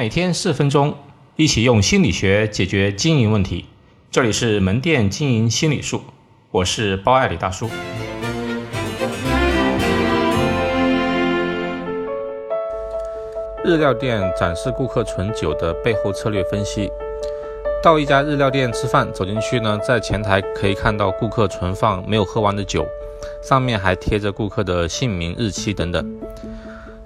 每天四分钟，一起用心理学解决经营问题。这里是门店经营心理术，我是包爱李大叔。日料店展示顾客存酒的背后策略分析。到一家日料店吃饭，走进去呢，在前台可以看到顾客存放没有喝完的酒，上面还贴着顾客的姓名、日期等等。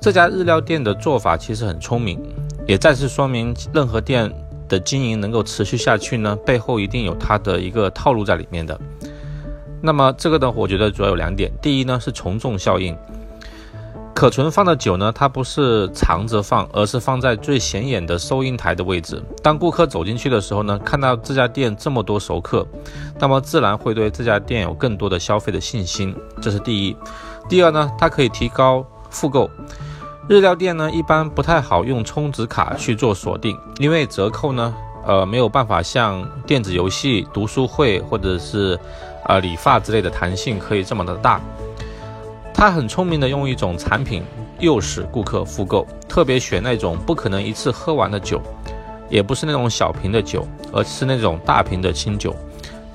这家日料店的做法其实很聪明。也再次说明，任何店的经营能够持续下去呢，背后一定有它的一个套路在里面的。那么这个呢，我觉得主要有两点。第一呢是从众效应，可存放的酒呢，它不是藏着放，而是放在最显眼的收银台的位置。当顾客走进去的时候呢，看到这家店这么多熟客，那么自然会对这家店有更多的消费的信心。这是第一。第二呢，它可以提高复购。日料店呢，一般不太好用充值卡去做锁定，因为折扣呢，呃，没有办法像电子游戏、读书会或者是，呃，理发之类的弹性可以这么的大。他很聪明的用一种产品诱使顾客复购，特别选那种不可能一次喝完的酒，也不是那种小瓶的酒，而是那种大瓶的清酒。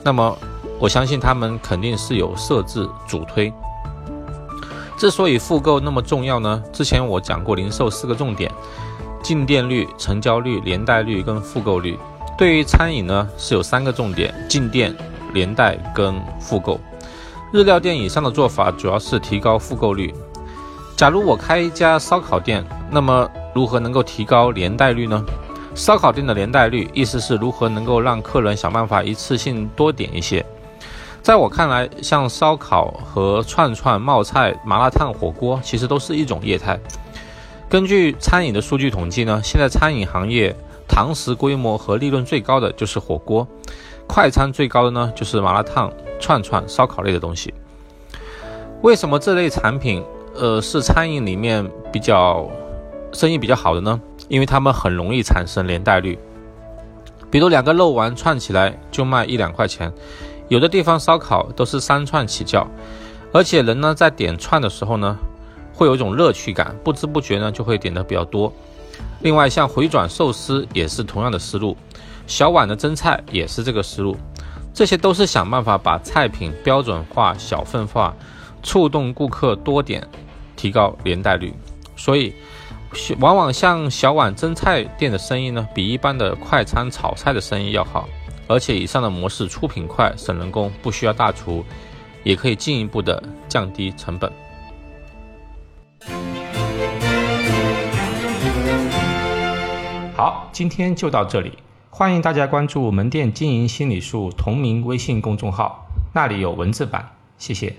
那么，我相信他们肯定是有设置主推。之所以复购那么重要呢？之前我讲过零售四个重点：进店率、成交率、连带率跟复购率。对于餐饮呢，是有三个重点：进店、连带跟复购。日料店以上的做法主要是提高复购率。假如我开一家烧烤店，那么如何能够提高连带率呢？烧烤店的连带率，意思是如何能够让客人想办法一次性多点一些。在我看来，像烧烤和串串、冒菜、麻辣烫、火锅，其实都是一种业态。根据餐饮的数据统计呢，现在餐饮行业堂食规模和利润最高的就是火锅，快餐最高的呢就是麻辣烫、串串、烧烤类的东西。为什么这类产品，呃，是餐饮里面比较生意比较好的呢？因为它们很容易产生连带率。比如两个肉丸串起来就卖一两块钱。有的地方烧烤都是三串起叫，而且人呢在点串的时候呢，会有一种乐趣感，不知不觉呢就会点的比较多。另外像回转寿司也是同样的思路，小碗的蒸菜也是这个思路，这些都是想办法把菜品标准化、小份化，触动顾客多点，提高连带率。所以，往往像小碗蒸菜店的生意呢，比一般的快餐炒菜的生意要好。而且以上的模式出品快、省人工，不需要大厨，也可以进一步的降低成本。好，今天就到这里，欢迎大家关注门店经营心理术同名微信公众号，那里有文字版，谢谢。